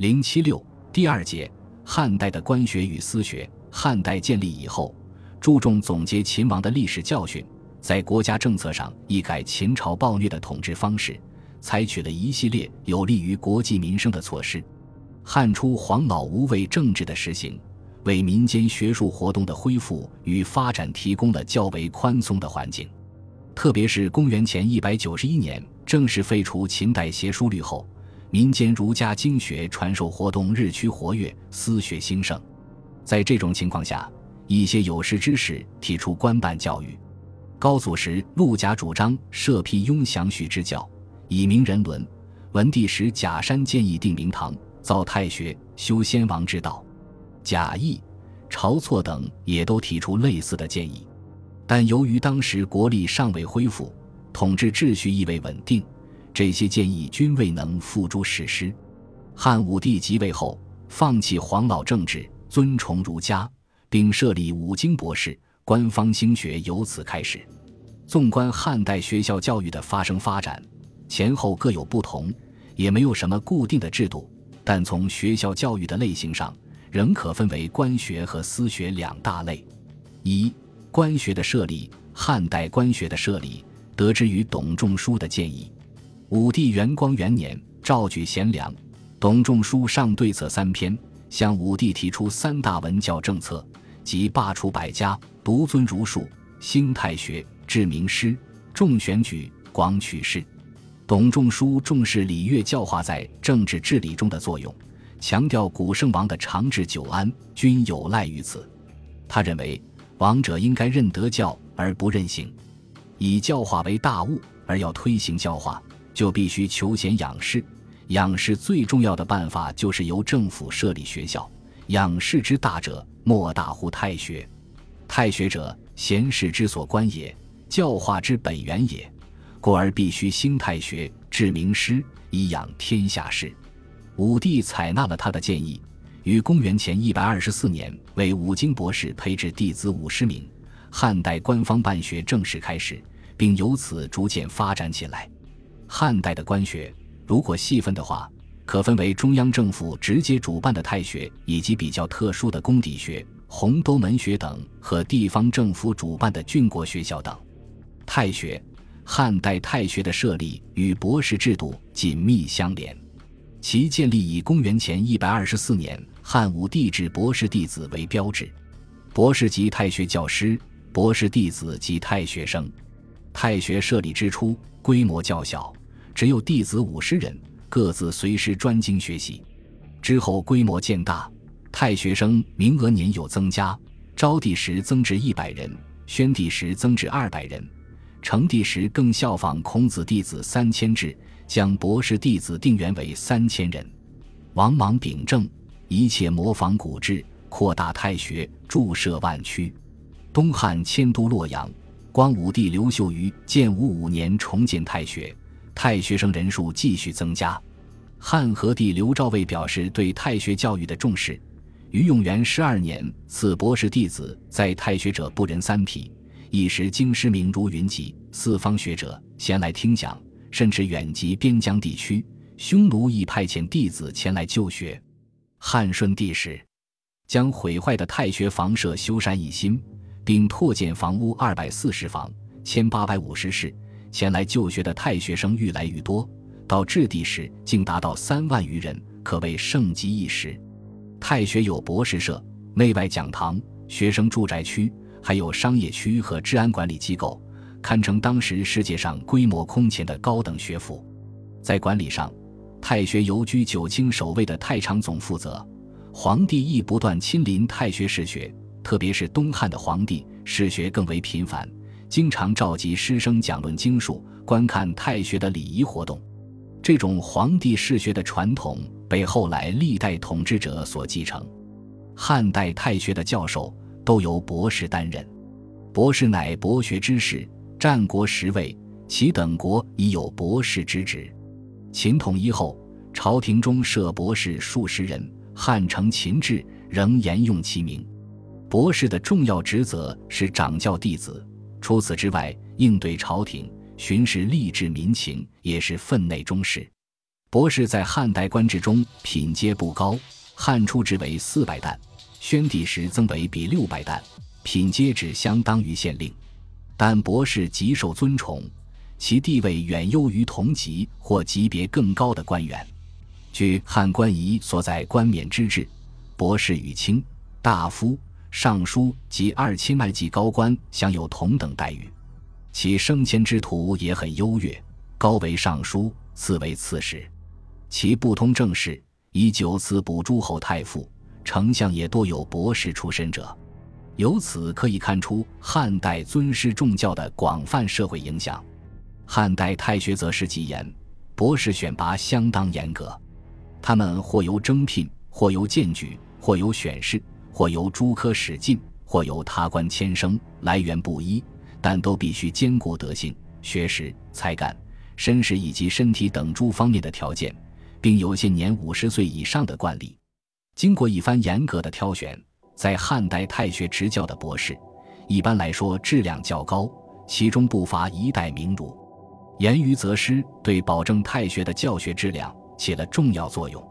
零七六第二节，汉代的官学与私学。汉代建立以后，注重总结秦王的历史教训，在国家政策上一改秦朝暴虐的统治方式，采取了一系列有利于国计民生的措施。汉初黄老无为政治的实行，为民间学术活动的恢复与发展提供了较为宽松的环境。特别是公元前一百九十一年正式废除秦代邪书律后。民间儒家经学传授活动日趋活跃，私学兴盛。在这种情况下，一些有识之士提出官办教育。高祖时，陆贾主张设辟雍祥序之教，以明人伦；文帝时，贾山建议定明堂，造太学，修先王之道。贾谊、晁错等也都提出类似的建议。但由于当时国力尚未恢复，统治秩序亦未稳定。这些建议均未能付诸实施。汉武帝即位后，放弃黄老政治，尊崇儒家，并设立五经博士，官方兴学由此开始。纵观汉代学校教育的发生发展，前后各有不同，也没有什么固定的制度。但从学校教育的类型上，仍可分为官学和私学两大类。一、官学的设立，汉代官学的设立得之于董仲舒的建议。武帝元光元年，诏举贤良，董仲舒上对策三篇，向武帝提出三大文教政策，即罢黜百家，独尊儒术，兴太学，治名师，重选举，广取士。董仲舒重视礼乐教化在政治治理中的作用，强调古圣王的长治久安均有赖于此。他认为，王者应该认德教而不任刑，以教化为大务，而要推行教化。就必须求贤养士，养士最重要的办法就是由政府设立学校。养士之大者，莫大乎太学。太学者，贤士之所观也，教化之本源也。故而必须兴太学，治名师，以养天下士。武帝采纳了他的建议，于公元前一百二十四年为五经博士配置弟子五十名。汉代官方办学正式开始，并由此逐渐发展起来。汉代的官学，如果细分的话，可分为中央政府直接主办的太学，以及比较特殊的公底学、洪都门学等，和地方政府主办的郡国学校等。太学，汉代太学的设立与博士制度紧密相连，其建立以公元前一百二十四年汉武帝制博士弟子为标志。博士即太学教师，博士弟子及太学生。太学设立之初，规模较小。只有弟子五十人，各自随师专精学习。之后规模渐大，太学生名额年有增加。昭帝时增至一百人，宣帝时增至二百人，成帝时更效仿孔子弟子三千制，将博士弟子定员为三千人。王莽秉政，一切模仿古制，扩大太学，筑设万区。东汉迁都洛阳，光武帝刘秀于建武五年重建太学。太学生人数继续增加，汉和帝刘昭为表示对太学教育的重视，于永元十二年赐博士弟子在太学者不人三匹，一时京师名如云集，四方学者前来听讲，甚至远及边疆地区，匈奴亦派遣弟子前来就学。汉顺帝时，将毁坏的太学房舍修缮一新，并拓建房屋二百四十房，千八百五十室。前来就学的太学生愈来愈多，到质地时竟达到三万余人，可谓盛极一时。太学有博士社、内外讲堂、学生住宅区，还有商业区和治安管理机构，堪称当时世界上规模空前的高等学府。在管理上，太学由居九卿首位的太常总负责，皇帝亦不断亲临太学试学，特别是东汉的皇帝试学更为频繁。经常召集师生讲论经术，观看太学的礼仪活动。这种皇帝试学的传统被后来历代统治者所继承。汉代太学的教授都由博士担任，博士乃博学之士，战国时位，其等国已有博士之职。秦统一后，朝廷中设博士数十人，汉承秦制仍沿用其名。博士的重要职责是掌教弟子。除此之外，应对朝廷、巡视吏治民情也是分内中事。博士在汉代官制中品阶不高，汉初制为四百担，宣帝时增为比六百担，品阶只相当于县令。但博士极受尊崇，其地位远优于同级或级别更高的官员。据汉官仪所在官冕之制，博士与卿、大夫、尚书及二千迈级高官享有同等待遇。其升迁之途也很优越，高为尚书，次为刺史。其不通政事，以九次补诸侯太傅、丞相也多有博士出身者。由此可以看出汉代尊师重教的广泛社会影响。汉代太学则是极严，博士选拔相当严格。他们或由征聘，或由荐举，或由选士，或由诸科使进，或由他官迁升，来源不一。但都必须兼顾德行、学识、才干、身世以及身体等诸方面的条件，并有些年五十岁以上的惯例。经过一番严格的挑选，在汉代太学执教的博士，一般来说质量较高，其中不乏一代名儒。严于则师，对保证太学的教学质量起了重要作用。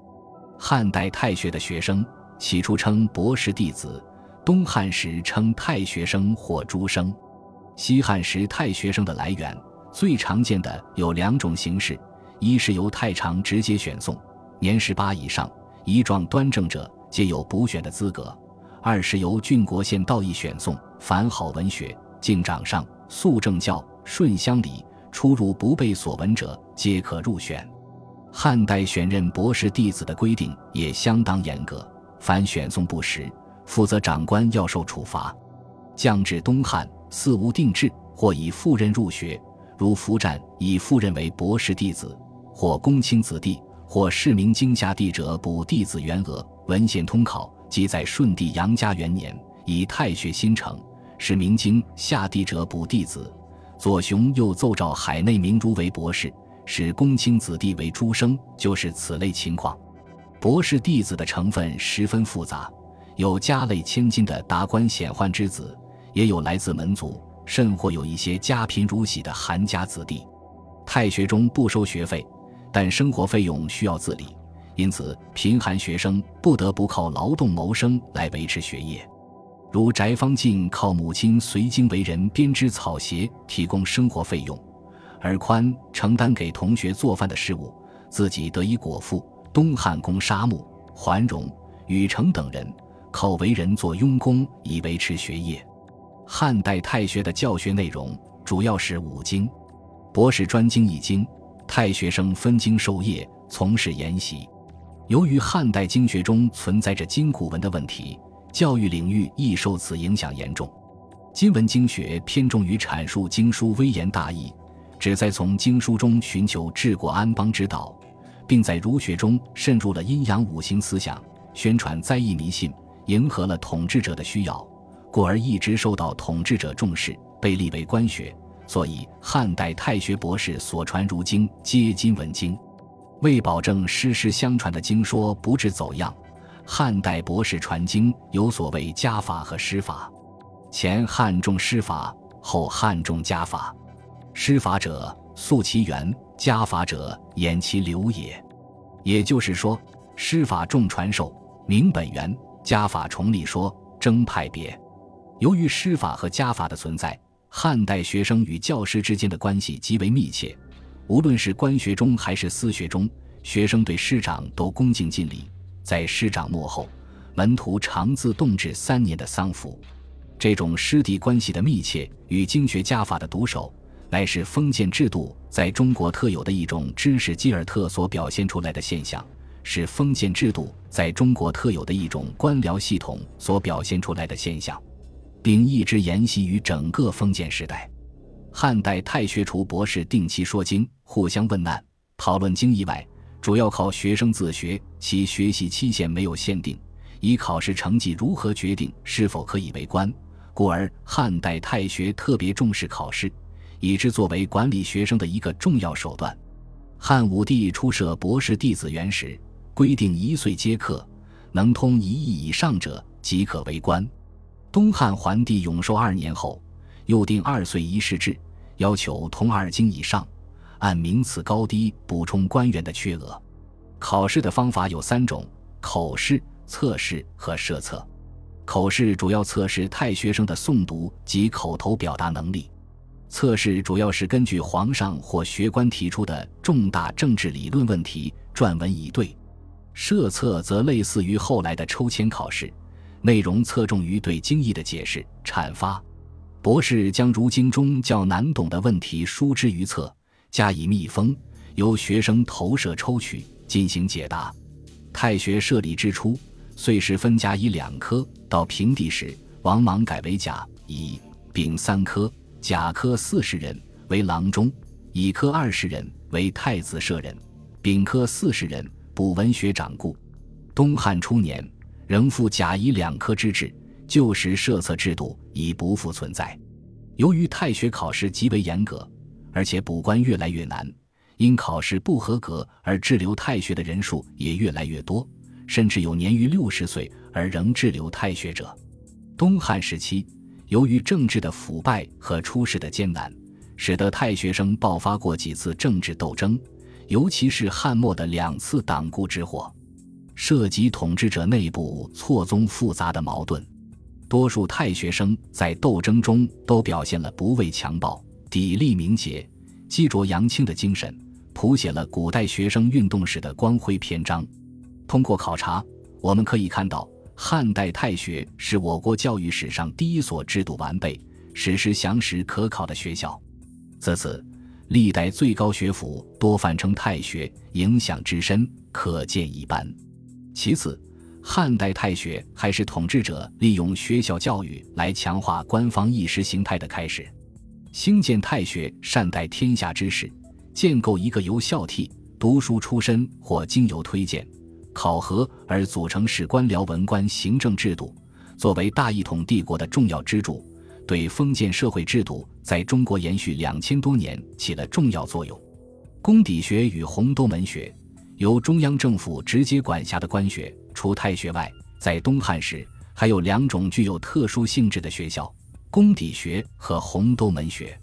汉代太学的学生起初称博士弟子，东汉时称太学生或诸生。西汉时太学生的来源最常见的有两种形式：一是由太常直接选送，年十八以上、仪状端正者皆有补选的资格；二是由郡国县道义选送，凡好文学、敬长上、肃正教、顺乡里、出入不被所闻者，皆可入选。汉代选任博士弟子的规定也相当严格，凡选送不实，负责长官要受处罚。降至东汉。四无定制，或以赴任入学，如符战以赴任为博士弟子，或公卿子弟，或市民经下弟者补弟子员额。文献通考即在顺帝杨家元年，以太学新成，是明经下弟者补弟子。左雄又奏召海内明儒为博士，使公卿子弟为诸生，就是此类情况。博士弟子的成分十分复杂，有家累千金的达官显宦之子。也有来自门族，甚或有一些家贫如洗的寒家子弟。太学中不收学费，但生活费用需要自理，因此贫寒学生不得不靠劳动谋生来维持学业。如翟方进靠母亲随经为人编织草鞋提供生活费用，而宽承担给同学做饭的事务，自己得以果腹。东汉公沙木、桓荣、禹成等人靠为人做佣工以维持学业。汉代太学的教学内容主要是五经，博士专精一经，太学生分经授业，从事研习。由于汉代经学中存在着经古文的问题，教育领域亦受此影响严重。今文经学偏重于阐述经书微言大义，旨在从经书中寻求治国安邦之道，并在儒学中渗入了阴阳五行思想，宣传灾异迷信，迎合了统治者的需要。故而一直受到统治者重视，被立为官学。所以汉代太学博士所传儒经皆今文经。为保证师师相传的经说不致走样，汉代博士传经有所谓家法和师法。前汉重师法，后汉重家法。师法者，溯其源；家法者，掩其流也。也就是说，师法重传授，明本源；家法重理说，征派别。由于师法和家法的存在，汉代学生与教师之间的关系极为密切。无论是官学中还是私学中，学生对师长都恭敬尽礼。在师长末后，门徒常自动制三年的丧服。这种师弟关系的密切与经学家法的独守，乃是封建制度在中国特有的一种知识基尔特所表现出来的现象，是封建制度在中国特有的一种官僚系统所表现出来的现象。并一直沿袭于整个封建时代。汉代太学除博士定期说经、互相问难、讨论经义外，主要靠学生自学，其学习期限没有限定，以考试成绩如何决定是否可以为官。故而汉代太学特别重视考试，以之作为管理学生的一个重要手段。汉武帝初设博士弟子园时，规定一岁皆课，能通一义以上者即可为官。东汉桓帝永寿二年后，又定二岁一试制，要求通二经以上，按名次高低补充官员的缺额。考试的方法有三种：口试、测试和设测。口试主要测试太学生的诵读及口头表达能力，测试主要是根据皇上或学官提出的重大政治理论问题撰文以对。设测则类似于后来的抽签考试，内容侧重于对经义的解释、阐发。博士将如经中较难懂的问题书之于册，加以密封，由学生投射抽取进行解答。太学设立之初，岁时分甲乙两科，到平帝时，王莽改为甲、乙、丙三科，甲科四十人为郎中，乙科二十人为太子舍人，丙科四十人。补文学掌故，东汉初年仍复甲乙两科之制，旧时设策制度已不复存在。由于太学考试极为严格，而且补官越来越难，因考试不合格而滞留太学的人数也越来越多，甚至有年逾六十岁而仍滞留太学者。东汉时期，由于政治的腐败和出世的艰难，使得太学生爆发过几次政治斗争。尤其是汉末的两次党锢之祸，涉及统治者内部错综复杂的矛盾。多数太学生在斗争中都表现了不畏强暴、砥砺明节、激浊扬清的精神，谱写了古代学生运动史的光辉篇章。通过考察，我们可以看到，汉代太学是我国教育史上第一所制度完备、史实详实可考的学校。自此。历代最高学府多泛称太学，影响之深可见一斑。其次，汉代太学还是统治者利用学校教育来强化官方意识形态的开始。兴建太学，善待天下之事，建构一个由孝悌、读书出身或经由推荐、考核而组成史官僚文官行政制度，作为大一统帝国的重要支柱。对封建社会制度在中国延续两千多年起了重要作用。公底学与洪都门学，由中央政府直接管辖的官学，除太学外，在东汉时还有两种具有特殊性质的学校：公底学和洪都门学。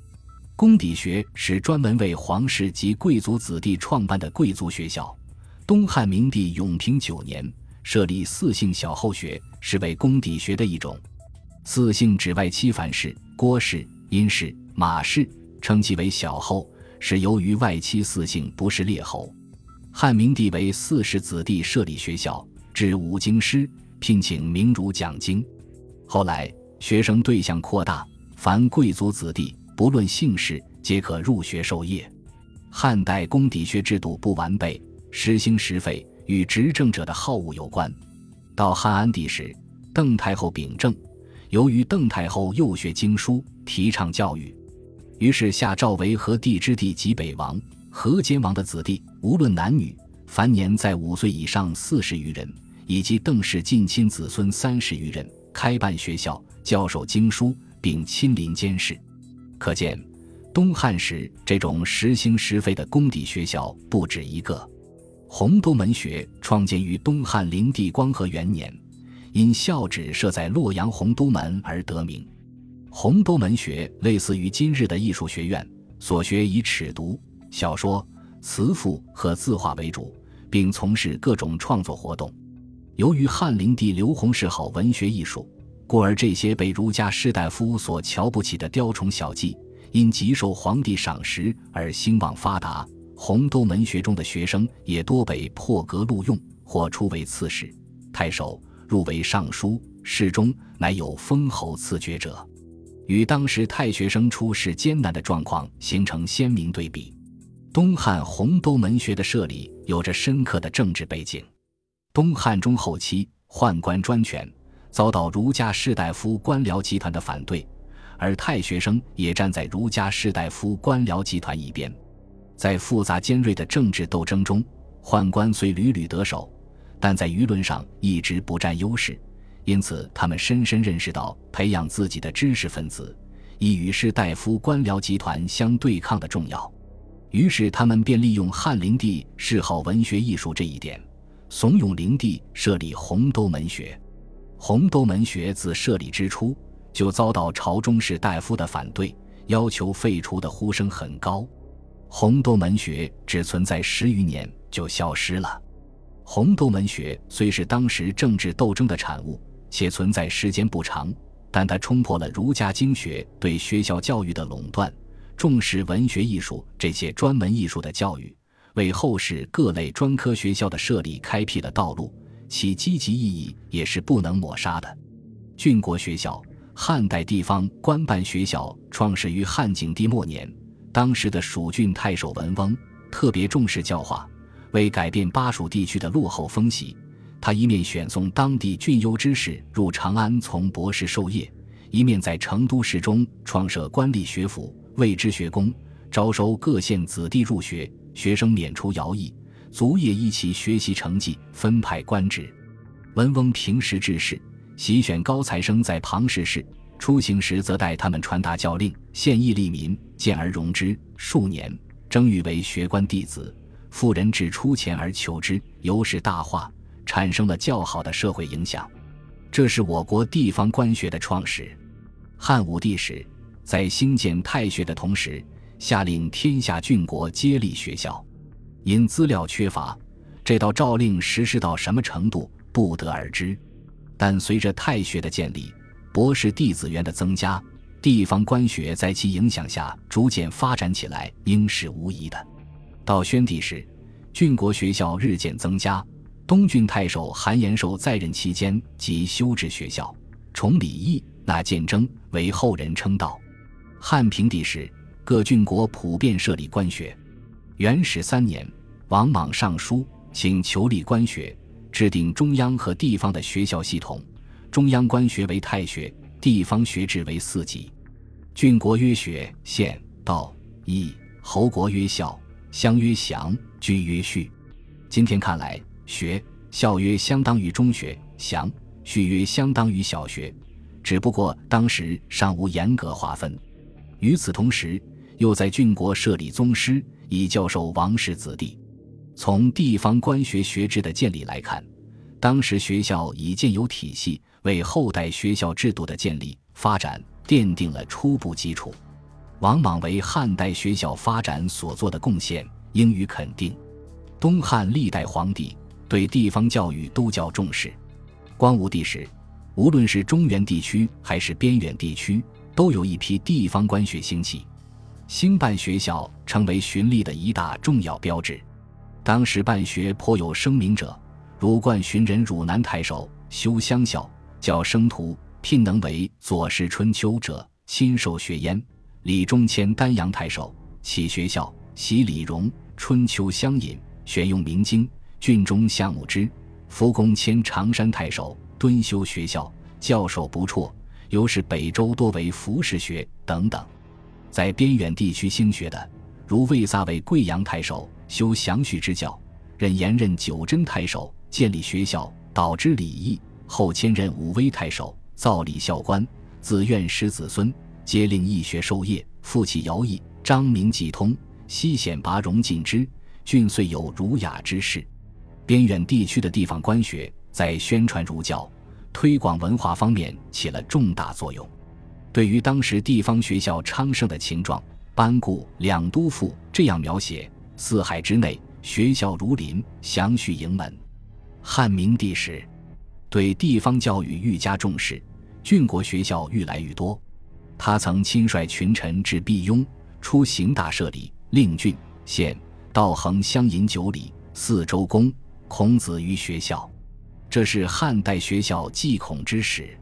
公底学是专门为皇室及贵族子弟创办的贵族学校。东汉明帝永平九年设立四姓小后学，是为公底学的一种。四姓指外戚樊氏、郭氏、殷氏、马氏，称其为小后，是由于外戚四姓不是列侯。汉明帝为四世子弟设立学校，置五经师，聘请名儒讲经。后来学生对象扩大，凡贵族子弟，不论姓氏，皆可入学授业。汉代公底学制度不完备，实行实废，与执政者的好恶有关。到汉安帝时，邓太后秉政。由于邓太后幼学经书，提倡教育，于是下诏为和帝之弟及北王、河间王的子弟，无论男女，凡年在五岁以上四十余人，以及邓氏近亲子孙三十余人，开办学校，教授经书，并亲临监视。可见，东汉时这种实行实废的公底学校不止一个。洪都门学创建于东汉灵帝光和元年。因校址设在洛阳洪都门而得名。洪都门学类似于今日的艺术学院，所学以尺牍、小说、词赋和字画为主，并从事各种创作活动。由于汉灵帝刘宏嗜好文学艺术，故而这些被儒家士大夫所瞧不起的雕虫小技，因极受皇帝赏识而兴旺发达。洪都门学中的学生也多被破格录用，或出为刺史、太守。入为尚书、侍中，乃有封侯赐爵者，与当时太学生出仕艰难的状况形成鲜明对比。东汉洪都门学的设立有着深刻的政治背景。东汉中后期，宦官专权，遭到儒家士大夫官僚集团的反对，而太学生也站在儒家士大夫官僚集团一边。在复杂尖锐的政治斗争中，宦官虽屡屡得手。但在舆论上一直不占优势，因此他们深深认识到培养自己的知识分子，以与士大夫官僚集团相对抗的重要。于是他们便利用汉灵帝嗜好文学艺术这一点，怂恿灵帝设立洪都门学。洪都门学自设立之初就遭到朝中士大夫的反对，要求废除的呼声很高。洪都门学只存在十余年就消失了。红豆文学虽是当时政治斗争的产物，且存在时间不长，但它冲破了儒家经学对学校教育的垄断，重视文学艺术这些专门艺术的教育，为后世各类专科学校的设立开辟了道路，其积极意义也是不能抹杀的。郡国学校，汉代地方官办学校，创始于汉景帝末年。当时的蜀郡太守文翁特别重视教化，为改变巴蜀地区的落后风气，他一面选送当地俊优之士入长安从博士授业，一面在成都市中创设官吏学府，为之学宫，招收各县子弟入学，学生免除徭役，卒业一起学习成绩分派官职。文翁平时治事。喜选高材生在旁试试，出行时则带他们传达教令，献义利民，见而容之。数年，征誉为学官弟子，妇人至出钱而求之，由是大化，产生了较好的社会影响。这是我国地方官学的创始。汉武帝时，在兴建太学的同时，下令天下郡国皆立学校。因资料缺乏，这道诏令实施到什么程度，不得而知。但随着太学的建立，博士弟子员的增加，地方官学在其影响下逐渐发展起来，应是无疑的。到宣帝时，郡国学校日渐增加。东郡太守韩延寿在任期间即修治学校，崇礼义，纳谏争，为后人称道。汉平帝时，各郡国普遍设立官学。元始三年，王莽上书，请求立官学。制定中央和地方的学校系统，中央官学为太学，地方学制为四级。郡国曰学，县、道、邑、侯国曰校，乡曰祥，居曰序。今天看来，学校曰相当于中学，祥序曰相当于小学，只不过当时尚无严格划分。与此同时，又在郡国设立宗师，以教授王室子弟。从地方官学学制的建立来看，当时学校已建有体系，为后代学校制度的建立发展奠定了初步基础。王莽为汉代学校发展所做的贡献，应予肯定。东汉历代皇帝对地方教育都较重视。光武帝时，无论是中原地区还是边远地区，都有一批地方官学兴起，兴办学校成为循吏的一大重要标志。当时办学颇有声名者，如冠寻人汝南太守修乡校，教生徒，聘能为左氏春秋者，亲授学焉。李中谦丹阳太守起学校，习李荣春秋相引，选用明经，郡中项目之。福公迁常山太守敦修学校，教授不辍，由是北周多为服饰学等等。在边远地区兴学的，如魏萨为贵阳太守。修详序之教，任延任九真太守，建立学校，导之礼义。后迁任武威太守，造礼校官，自愿师子孙，皆令义学授业，复起徭役。张明济通，西显拔荣进之，郡遂有儒雅之士。边远地区的地方官学，在宣传儒教、推广文化方面起了重大作用。对于当时地方学校昌盛的情状，班固《两都赋》这样描写。四海之内，学校如林，祥序盈门。汉明帝时，对地方教育愈加重视，郡国学校愈来愈多。他曾亲率群臣至毕雍，出行大设礼，令郡县道衡相引九里，四周公孔子于学校。这是汉代学校祭孔之始。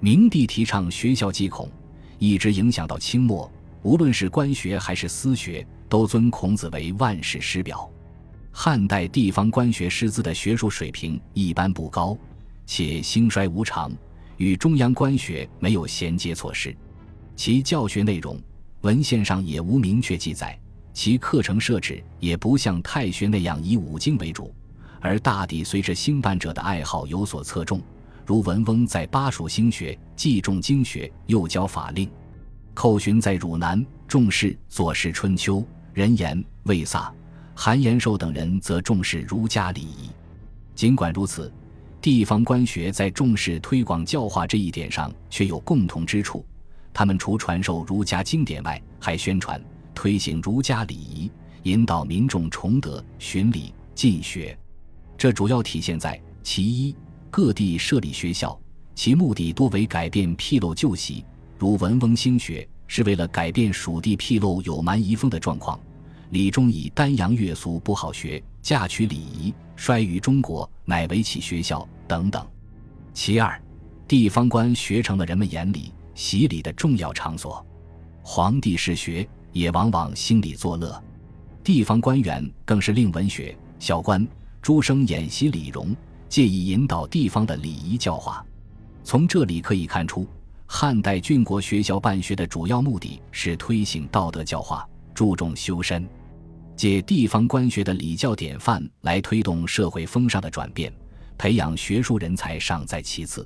明帝提倡学校祭孔，一直影响到清末，无论是官学还是私学。都尊孔子为万世师表。汉代地方官学师资的学术水平一般不高，且兴衰无常，与中央官学没有衔接措施。其教学内容文献上也无明确记载，其课程设置也不像太学那样以五经为主，而大抵随着兴办者的爱好有所侧重。如文翁在巴蜀兴学，既重经学，又教法令；寇寻在汝南重视左氏春秋。人言魏萨、韩延寿等人则重视儒家礼仪。尽管如此，地方官学在重视推广教化这一点上却有共同之处。他们除传授儒家经典外，还宣传、推行儒家礼仪，引导民众崇德、循礼、进学。这主要体现在其一，各地设立学校，其目的多为改变纰漏旧习，如文翁兴学是为了改变蜀地纰漏有蛮夷风的状况；李忠以丹阳乐俗不好学，嫁娶礼仪衰于中国，乃为起学校等等。其二，地方官学成了人们眼里洗礼的重要场所，皇帝嗜学也往往心里作乐，地方官员更是令文学小官。诸生演习礼容，借以引导地方的礼仪教化。从这里可以看出，汉代郡国学校办学的主要目的是推行道德教化，注重修身，借地方官学的礼教典范来推动社会风尚的转变，培养学术人才尚在其次。